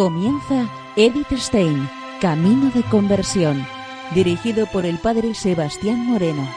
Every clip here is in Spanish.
Comienza Edith Stein, Camino de Conversión, dirigido por el Padre Sebastián Moreno.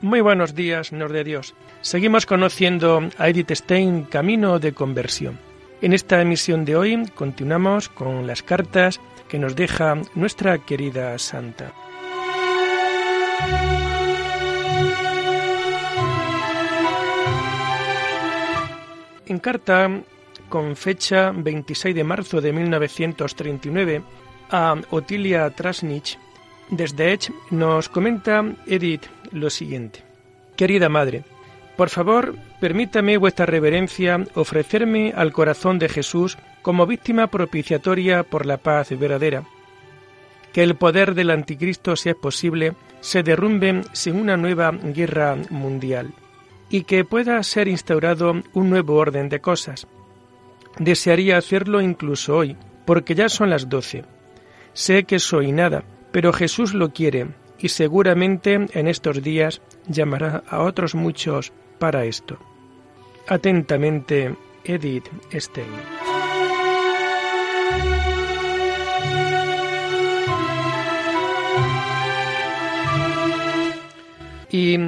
Muy buenos días, Señor de Dios. Seguimos conociendo a Edith Stein, Camino de Conversión. En esta emisión de hoy continuamos con las cartas que nos deja nuestra querida Santa. En carta con fecha 26 de marzo de 1939 a Otilia Trasnich, desde Edge nos comenta Edith lo siguiente. Querida madre, por favor, permítame vuestra reverencia ofrecerme al corazón de Jesús como víctima propiciatoria por la paz verdadera. Que el poder del anticristo, si es posible, se derrumbe sin una nueva guerra mundial y que pueda ser instaurado un nuevo orden de cosas. Desearía hacerlo incluso hoy, porque ya son las doce. Sé que soy nada, pero Jesús lo quiere y seguramente en estos días llamará a otros muchos para esto. Atentamente, Edith Stein. Y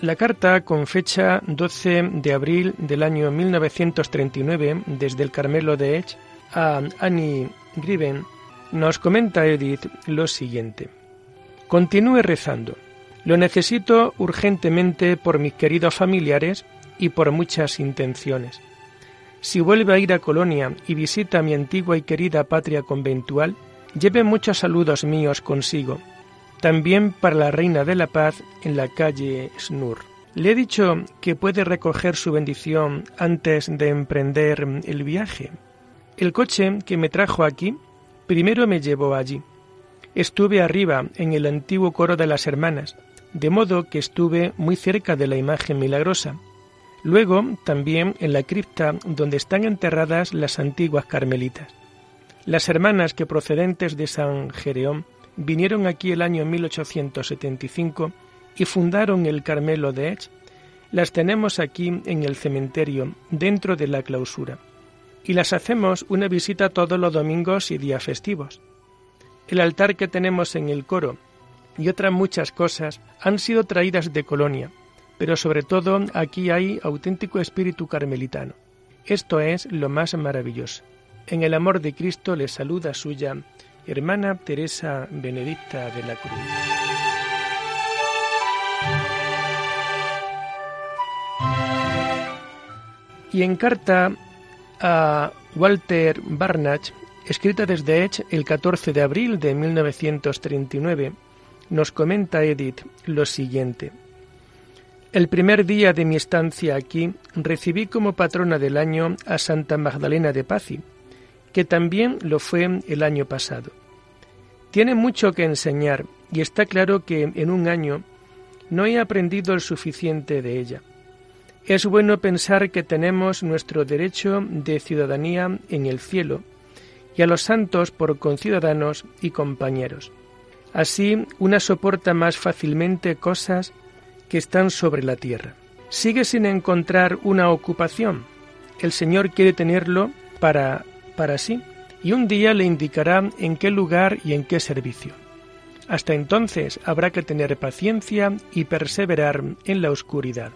la carta con fecha 12 de abril del año 1939 desde el Carmelo de Edge a Annie Griven nos comenta Edith lo siguiente. Continúe rezando. Lo necesito urgentemente por mis queridos familiares y por muchas intenciones. Si vuelve a ir a Colonia y visita mi antigua y querida patria conventual, lleve muchos saludos míos consigo, también para la Reina de la Paz en la calle Snur. Le he dicho que puede recoger su bendición antes de emprender el viaje. El coche que me trajo aquí primero me llevó allí. Estuve arriba en el antiguo coro de las hermanas, de modo que estuve muy cerca de la imagen milagrosa. Luego también en la cripta donde están enterradas las antiguas carmelitas. Las hermanas que procedentes de San Jereón vinieron aquí el año 1875 y fundaron el Carmelo de Edge, las tenemos aquí en el cementerio, dentro de la clausura, y las hacemos una visita todos los domingos y días festivos. El altar que tenemos en el coro y otras muchas cosas han sido traídas de Colonia, pero sobre todo aquí hay auténtico espíritu carmelitano. Esto es lo más maravilloso. En el amor de Cristo le saluda suya hermana Teresa Benedicta de la Cruz. Y en carta a Walter Barnach, escrita desde Edge el 14 de abril de 1939, nos comenta Edith lo siguiente. El primer día de mi estancia aquí recibí como patrona del año a Santa Magdalena de Pazzi, que también lo fue el año pasado. Tiene mucho que enseñar y está claro que en un año no he aprendido el suficiente de ella. Es bueno pensar que tenemos nuestro derecho de ciudadanía en el cielo y a los santos por conciudadanos y compañeros. Así una soporta más fácilmente cosas que están sobre la tierra. Sigue sin encontrar una ocupación. El Señor quiere tenerlo para, para sí y un día le indicará en qué lugar y en qué servicio. Hasta entonces habrá que tener paciencia y perseverar en la oscuridad.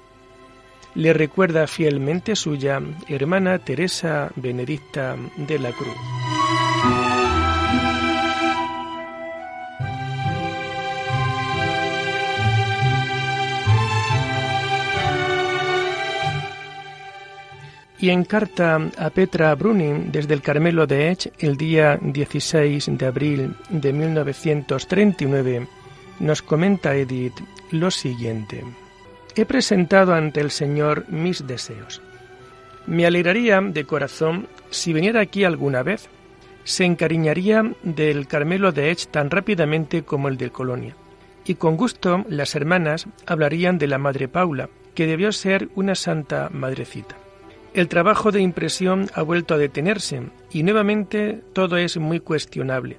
Le recuerda fielmente suya hermana Teresa Benedicta de la Cruz. Y en carta a Petra Bruning desde el Carmelo de Edge el día 16 de abril de 1939 nos comenta Edith lo siguiente. He presentado ante el Señor mis deseos. Me alegraría de corazón si viniera aquí alguna vez. Se encariñaría del Carmelo de Edge tan rápidamente como el de Colonia. Y con gusto las hermanas hablarían de la Madre Paula, que debió ser una santa madrecita. El trabajo de impresión ha vuelto a detenerse y nuevamente todo es muy cuestionable.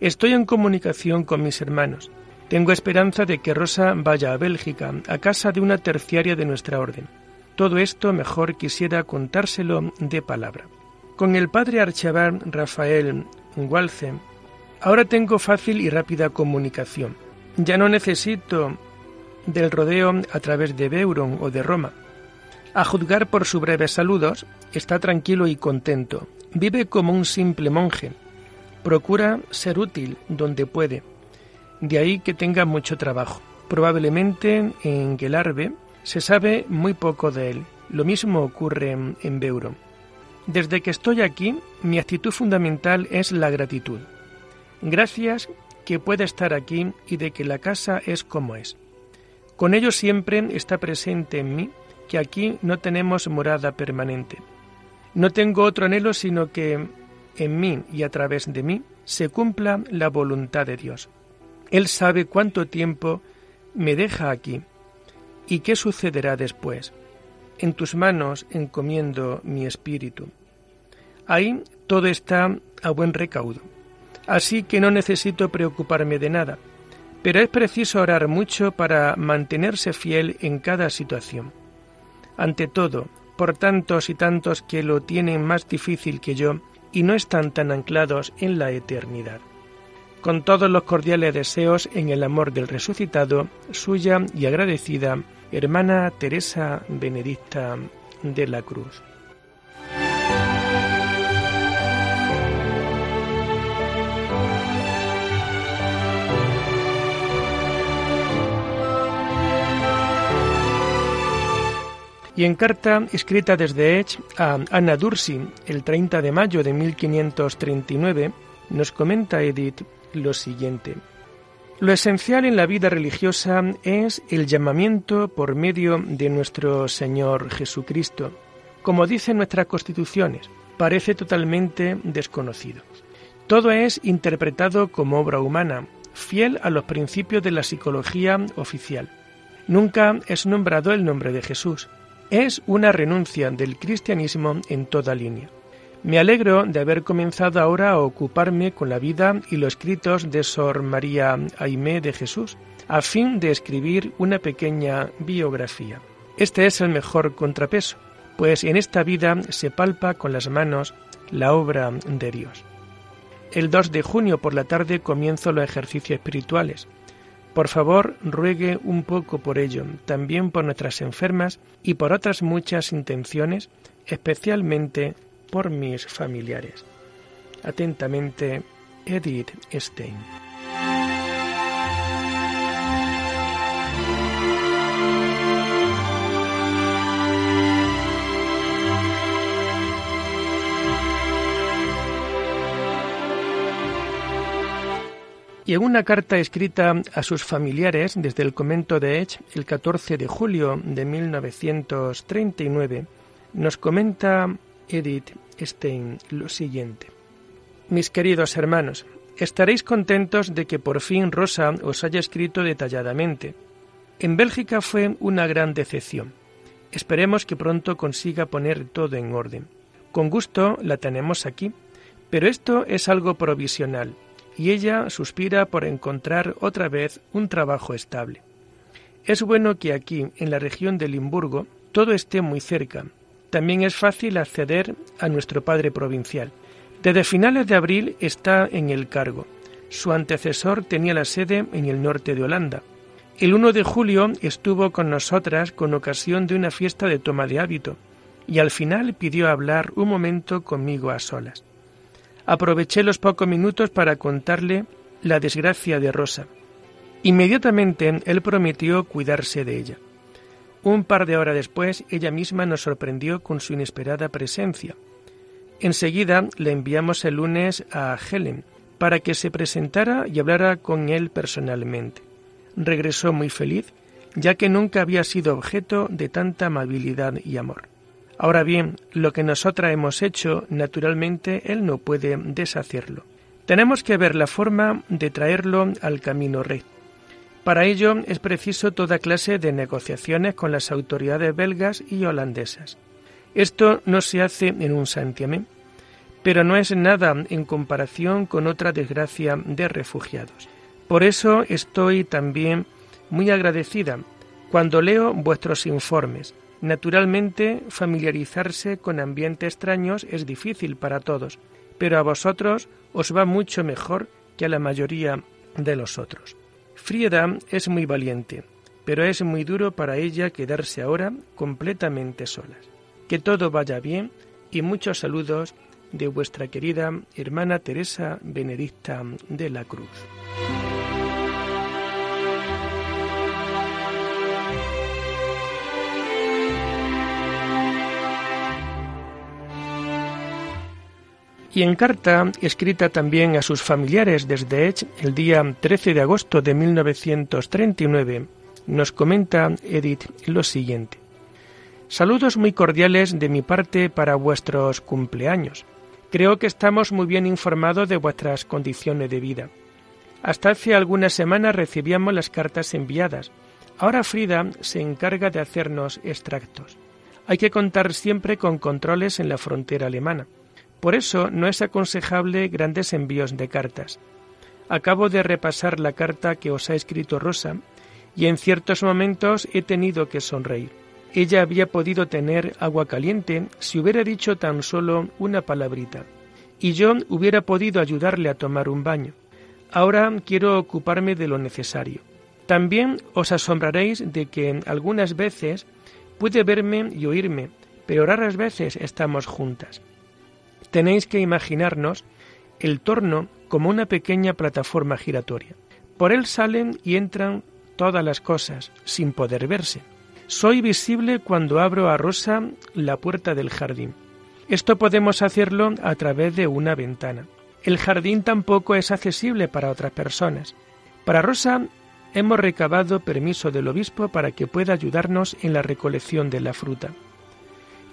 Estoy en comunicación con mis hermanos. Tengo esperanza de que Rosa vaya a Bélgica, a casa de una terciaria de nuestra orden. Todo esto mejor quisiera contárselo de palabra. Con el padre archivar Rafael Walce, ahora tengo fácil y rápida comunicación. Ya no necesito del rodeo a través de Beuron o de Roma. A juzgar por sus breves saludos, está tranquilo y contento. Vive como un simple monje. Procura ser útil donde puede. De ahí que tenga mucho trabajo. Probablemente en Gelarbe se sabe muy poco de él. Lo mismo ocurre en Beuron. Desde que estoy aquí, mi actitud fundamental es la gratitud. Gracias que pueda estar aquí y de que la casa es como es. Con ello siempre está presente en mí que aquí no tenemos morada permanente. No tengo otro anhelo sino que en mí y a través de mí se cumpla la voluntad de Dios. Él sabe cuánto tiempo me deja aquí y qué sucederá después. En tus manos encomiendo mi espíritu. Ahí todo está a buen recaudo. Así que no necesito preocuparme de nada, pero es preciso orar mucho para mantenerse fiel en cada situación. Ante todo, por tantos y tantos que lo tienen más difícil que yo y no están tan anclados en la eternidad. Con todos los cordiales deseos en el amor del resucitado, suya y agradecida hermana Teresa Benedicta de la Cruz. Y en carta escrita desde Edge a Anna Dursi el 30 de mayo de 1539, nos comenta Edith lo siguiente. Lo esencial en la vida religiosa es el llamamiento por medio de nuestro Señor Jesucristo. Como dicen nuestras constituciones, parece totalmente desconocido. Todo es interpretado como obra humana, fiel a los principios de la psicología oficial. Nunca es nombrado el nombre de Jesús. Es una renuncia del cristianismo en toda línea. Me alegro de haber comenzado ahora a ocuparme con la vida y los escritos de Sor María Aimé de Jesús, a fin de escribir una pequeña biografía. Este es el mejor contrapeso, pues en esta vida se palpa con las manos la obra de Dios. El 2 de junio por la tarde comienzo los ejercicios espirituales. Por favor, ruegue un poco por ello, también por nuestras enfermas y por otras muchas intenciones, especialmente por mis familiares. Atentamente, Edith Stein. Y en una carta escrita a sus familiares desde el convento de Edge el 14 de julio de 1939, nos comenta Edith Stein lo siguiente. Mis queridos hermanos, estaréis contentos de que por fin Rosa os haya escrito detalladamente. En Bélgica fue una gran decepción. Esperemos que pronto consiga poner todo en orden. Con gusto la tenemos aquí, pero esto es algo provisional, y ella suspira por encontrar otra vez un trabajo estable. Es bueno que aquí, en la región de Limburgo, todo esté muy cerca, también es fácil acceder a nuestro padre provincial. Desde finales de abril está en el cargo. Su antecesor tenía la sede en el norte de Holanda. El 1 de julio estuvo con nosotras con ocasión de una fiesta de toma de hábito y al final pidió hablar un momento conmigo a solas. Aproveché los pocos minutos para contarle la desgracia de Rosa. Inmediatamente él prometió cuidarse de ella. Un par de horas después, ella misma nos sorprendió con su inesperada presencia. Enseguida le enviamos el lunes a Helen para que se presentara y hablara con él personalmente. Regresó muy feliz, ya que nunca había sido objeto de tanta amabilidad y amor. Ahora bien, lo que nosotras hemos hecho, naturalmente, él no puede deshacerlo. Tenemos que ver la forma de traerlo al camino recto. Para ello es preciso toda clase de negociaciones con las autoridades belgas y holandesas. Esto no se hace en un santiamén, pero no es nada en comparación con otra desgracia de refugiados. Por eso estoy también muy agradecida cuando leo vuestros informes. Naturalmente, familiarizarse con ambientes extraños es difícil para todos, pero a vosotros os va mucho mejor que a la mayoría de los otros. Frieda es muy valiente, pero es muy duro para ella quedarse ahora completamente solas. Que todo vaya bien y muchos saludos de vuestra querida hermana Teresa Benedicta de la Cruz. Y en carta escrita también a sus familiares desde Edge el día 13 de agosto de 1939, nos comenta Edith lo siguiente. Saludos muy cordiales de mi parte para vuestros cumpleaños. Creo que estamos muy bien informados de vuestras condiciones de vida. Hasta hace algunas semanas recibíamos las cartas enviadas. Ahora Frida se encarga de hacernos extractos. Hay que contar siempre con controles en la frontera alemana. Por eso no es aconsejable grandes envíos de cartas. Acabo de repasar la carta que os ha escrito Rosa y en ciertos momentos he tenido que sonreír. Ella había podido tener agua caliente si hubiera dicho tan solo una palabrita, y yo hubiera podido ayudarle a tomar un baño. Ahora quiero ocuparme de lo necesario. También os asombraréis de que algunas veces puede verme y oírme, pero raras veces estamos juntas. Tenéis que imaginarnos el torno como una pequeña plataforma giratoria. Por él salen y entran todas las cosas, sin poder verse. Soy visible cuando abro a Rosa la puerta del jardín. Esto podemos hacerlo a través de una ventana. El jardín tampoco es accesible para otras personas. Para Rosa hemos recabado permiso del obispo para que pueda ayudarnos en la recolección de la fruta.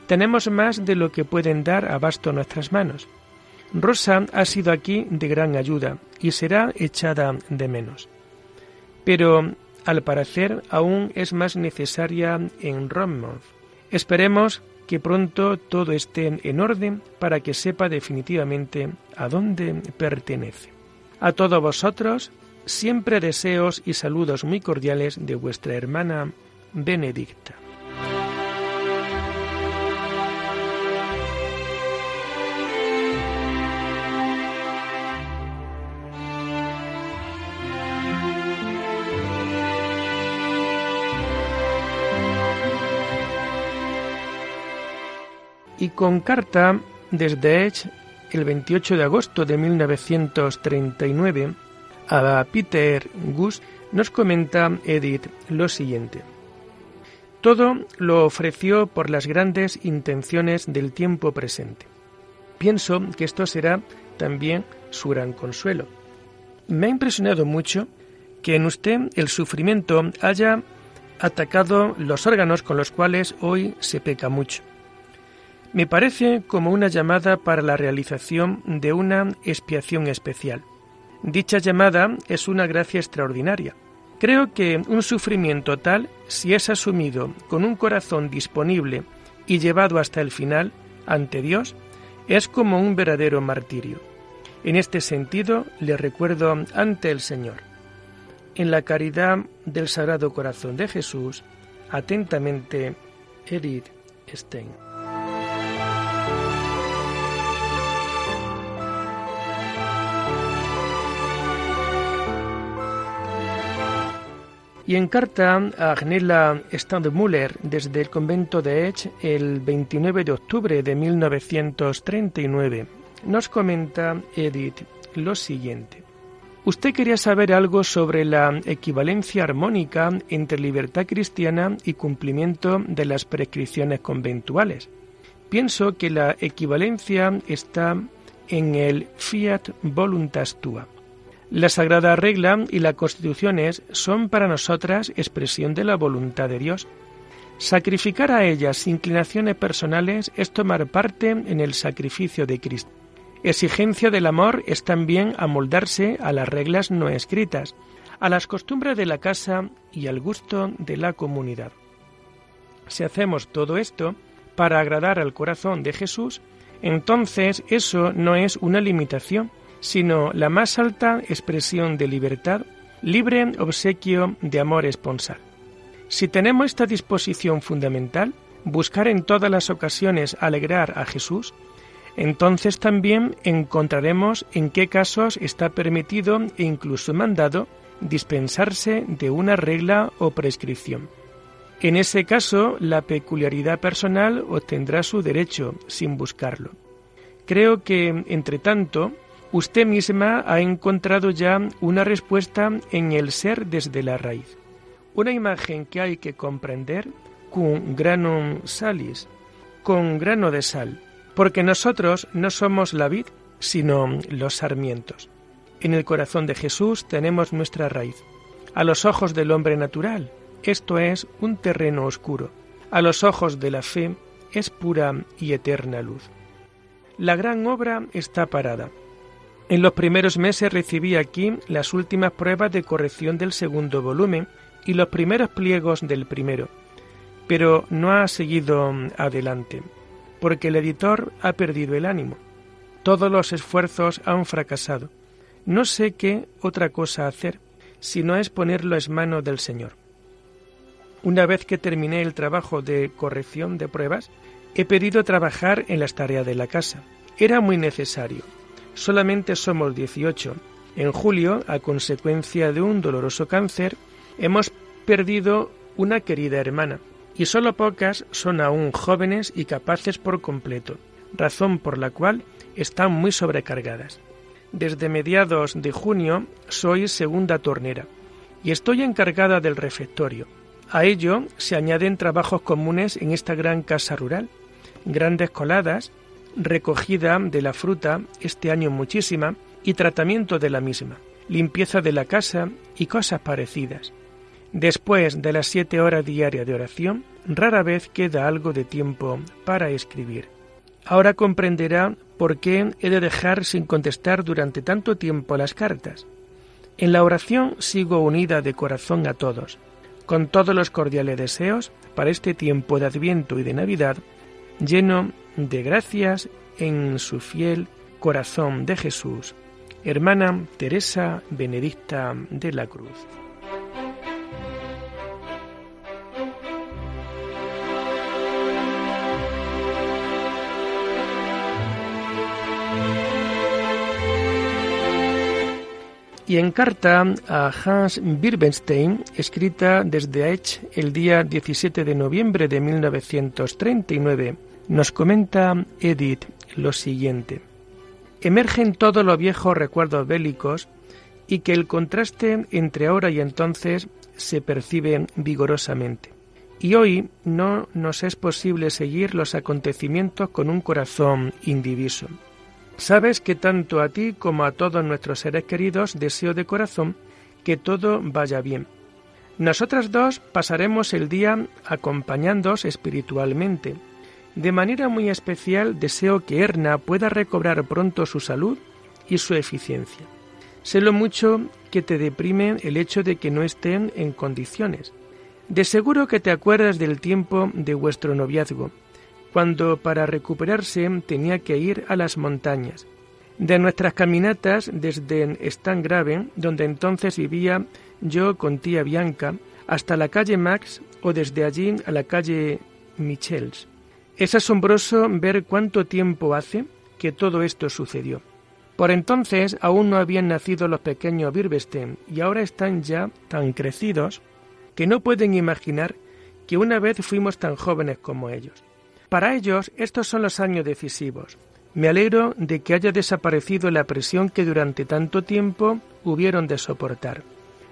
Tenemos más de lo que pueden dar abasto nuestras manos. Rosa ha sido aquí de gran ayuda y será echada de menos. Pero, al parecer, aún es más necesaria en Rommouth. Esperemos que pronto todo esté en orden para que sepa definitivamente a dónde pertenece. A todos vosotros, siempre deseos y saludos muy cordiales de vuestra hermana Benedicta. Y con carta desde Edge el 28 de agosto de 1939 a Peter Gus nos comenta Edith lo siguiente. Todo lo ofreció por las grandes intenciones del tiempo presente. Pienso que esto será también su gran consuelo. Me ha impresionado mucho que en usted el sufrimiento haya atacado los órganos con los cuales hoy se peca mucho me parece como una llamada para la realización de una expiación especial. Dicha llamada es una gracia extraordinaria. Creo que un sufrimiento tal, si es asumido con un corazón disponible y llevado hasta el final ante Dios, es como un verdadero martirio. En este sentido, le recuerdo ante el Señor. En la caridad del Sagrado Corazón de Jesús, atentamente, Edith Stein. Y en carta a Agnella Standmüller desde el convento de Edge el 29 de octubre de 1939 nos comenta Edith lo siguiente. Usted quería saber algo sobre la equivalencia armónica entre libertad cristiana y cumplimiento de las prescripciones conventuales. Pienso que la equivalencia está en el fiat voluntas tua la Sagrada Regla y las Constituciones son para nosotras expresión de la voluntad de Dios. Sacrificar a ellas inclinaciones personales es tomar parte en el sacrificio de Cristo. Exigencia del amor es también amoldarse a las reglas no escritas, a las costumbres de la casa y al gusto de la comunidad. Si hacemos todo esto, para agradar al corazón de Jesús, entonces eso no es una limitación, sino la más alta expresión de libertad, libre obsequio de amor esponsal. Si tenemos esta disposición fundamental, buscar en todas las ocasiones alegrar a Jesús, entonces también encontraremos en qué casos está permitido e incluso mandado dispensarse de una regla o prescripción. En ese caso, la peculiaridad personal obtendrá su derecho sin buscarlo. Creo que, entre tanto, usted misma ha encontrado ya una respuesta en el ser desde la raíz. Una imagen que hay que comprender con granum salis, con grano de sal, porque nosotros no somos la vid, sino los sarmientos. En el corazón de Jesús tenemos nuestra raíz. A los ojos del hombre natural, esto es un terreno oscuro. A los ojos de la fe, es pura y eterna luz. La gran obra está parada. En los primeros meses recibí aquí las últimas pruebas de corrección del segundo volumen y los primeros pliegos del primero, pero no ha seguido adelante, porque el editor ha perdido el ánimo. Todos los esfuerzos han fracasado. No sé qué otra cosa hacer, si no es ponerlo en manos del Señor. Una vez que terminé el trabajo de corrección de pruebas, he pedido trabajar en las tareas de la casa. Era muy necesario. Solamente somos 18. En julio, a consecuencia de un doloroso cáncer, hemos perdido una querida hermana, y solo pocas son aún jóvenes y capaces por completo, razón por la cual están muy sobrecargadas. Desde mediados de junio soy segunda tornera y estoy encargada del refectorio. A ello se añaden trabajos comunes en esta gran casa rural, grandes coladas, recogida de la fruta, este año muchísima, y tratamiento de la misma, limpieza de la casa y cosas parecidas. Después de las siete horas diarias de oración, rara vez queda algo de tiempo para escribir. Ahora comprenderá por qué he de dejar sin contestar durante tanto tiempo las cartas. En la oración sigo unida de corazón a todos, con todos los cordiales deseos para este tiempo de Adviento y de Navidad, lleno de gracias en su fiel corazón de Jesús, hermana Teresa Benedicta de la Cruz. y en carta a Hans Birbenstein, escrita desde Aich el día 17 de noviembre de 1939, nos comenta Edith lo siguiente. Emergen todos los viejos recuerdos bélicos y que el contraste entre ahora y entonces se percibe vigorosamente. Y hoy no nos es posible seguir los acontecimientos con un corazón indiviso. Sabes que tanto a ti como a todos nuestros seres queridos deseo de corazón que todo vaya bien. Nosotras dos pasaremos el día acompañándoos espiritualmente. De manera muy especial deseo que Erna pueda recobrar pronto su salud y su eficiencia. Sé lo mucho que te deprime el hecho de que no estén en condiciones. De seguro que te acuerdas del tiempo de vuestro noviazgo cuando para recuperarse tenía que ir a las montañas. De nuestras caminatas desde Grave, donde entonces vivía yo con tía Bianca, hasta la calle Max o desde allí a la calle Michels. Es asombroso ver cuánto tiempo hace que todo esto sucedió. Por entonces aún no habían nacido los pequeños Birbesten y ahora están ya tan crecidos que no pueden imaginar que una vez fuimos tan jóvenes como ellos. Para ellos estos son los años decisivos. Me alegro de que haya desaparecido la presión que durante tanto tiempo hubieron de soportar.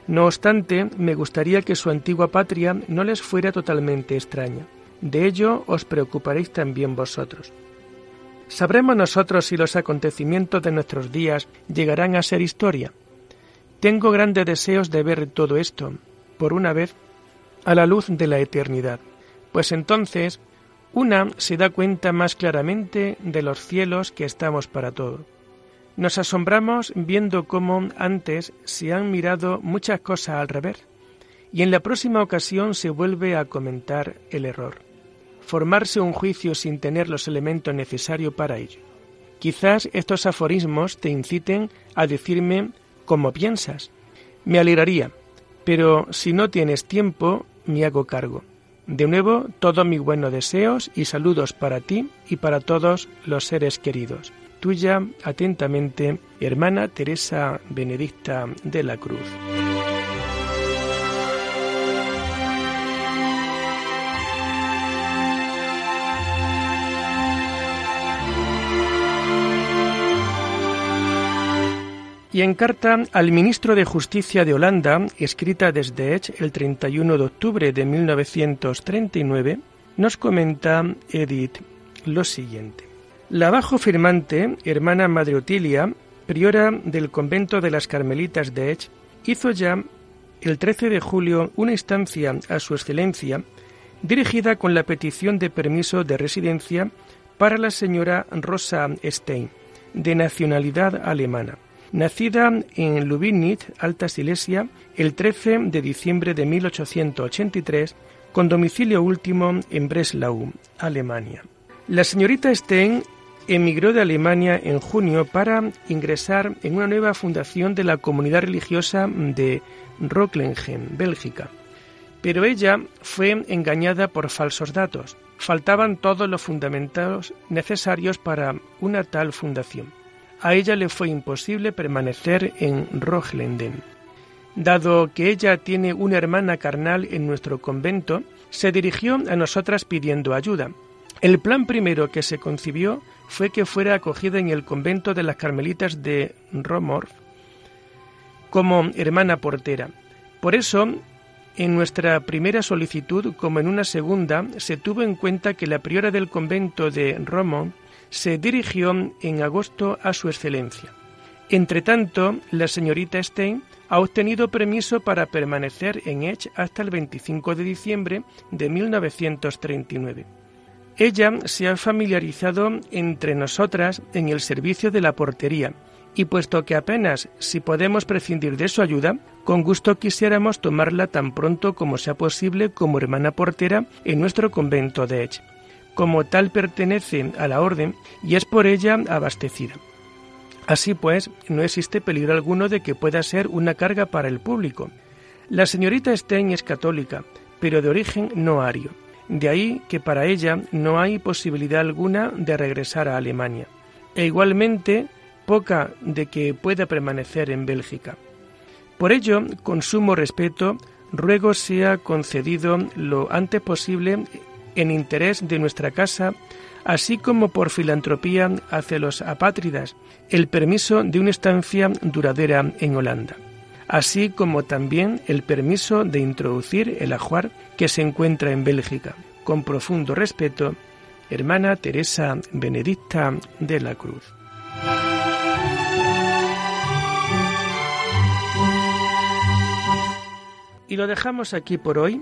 No obstante, me gustaría que su antigua patria no les fuera totalmente extraña. De ello os preocuparéis también vosotros. ¿Sabremos nosotros si los acontecimientos de nuestros días llegarán a ser historia? Tengo grandes deseos de ver todo esto, por una vez, a la luz de la eternidad, pues entonces una se da cuenta más claramente de los cielos que estamos para todo. Nos asombramos viendo cómo antes se han mirado muchas cosas al revés y en la próxima ocasión se vuelve a comentar el error. formarse un juicio sin tener los elementos necesarios para ello. Quizás estos aforismos te inciten a decirme cómo piensas. Me alegraría, pero si no tienes tiempo, me hago cargo. De nuevo, todos mis buenos deseos y saludos para ti y para todos los seres queridos. Tuya atentamente, hermana Teresa Benedicta de la Cruz. Y en carta al ministro de Justicia de Holanda, escrita desde Edge el 31 de octubre de 1939, nos comenta Edith lo siguiente. La bajo firmante, hermana Madre Otilia, priora del convento de las Carmelitas de Edge, hizo ya el 13 de julio una instancia a su excelencia dirigida con la petición de permiso de residencia para la señora Rosa Stein, de nacionalidad alemana Nacida en Lubinitz, Alta Silesia, el 13 de diciembre de 1883, con domicilio último en Breslau, Alemania. La señorita Stein emigró de Alemania en junio para ingresar en una nueva fundación de la comunidad religiosa de Rocklingen, Bélgica. Pero ella fue engañada por falsos datos. Faltaban todos los fundamentos necesarios para una tal fundación a ella le fue imposible permanecer en Rochlenden. Dado que ella tiene una hermana carnal en nuestro convento, se dirigió a nosotras pidiendo ayuda. El plan primero que se concibió fue que fuera acogida en el convento de las Carmelitas de Romorf como hermana portera. Por eso, en nuestra primera solicitud, como en una segunda, se tuvo en cuenta que la priora del convento de Romorf se dirigió en agosto a su excelencia. Entretanto, la señorita Stein ha obtenido permiso para permanecer en Edge hasta el 25 de diciembre de 1939. Ella se ha familiarizado entre nosotras en el servicio de la portería y puesto que apenas si podemos prescindir de su ayuda, con gusto quisiéramos tomarla tan pronto como sea posible como hermana portera en nuestro convento de Edge como tal pertenece a la orden y es por ella abastecida. Así pues, no existe peligro alguno de que pueda ser una carga para el público. La señorita Stein es católica, pero de origen no ario. De ahí que para ella no hay posibilidad alguna de regresar a Alemania. E igualmente poca de que pueda permanecer en Bélgica. Por ello, con sumo respeto, ruego sea concedido lo antes posible en interés de nuestra casa, así como por filantropía hacia los apátridas, el permiso de una estancia duradera en Holanda, así como también el permiso de introducir el ajuar que se encuentra en Bélgica. Con profundo respeto, hermana Teresa Benedicta de la Cruz. Y lo dejamos aquí por hoy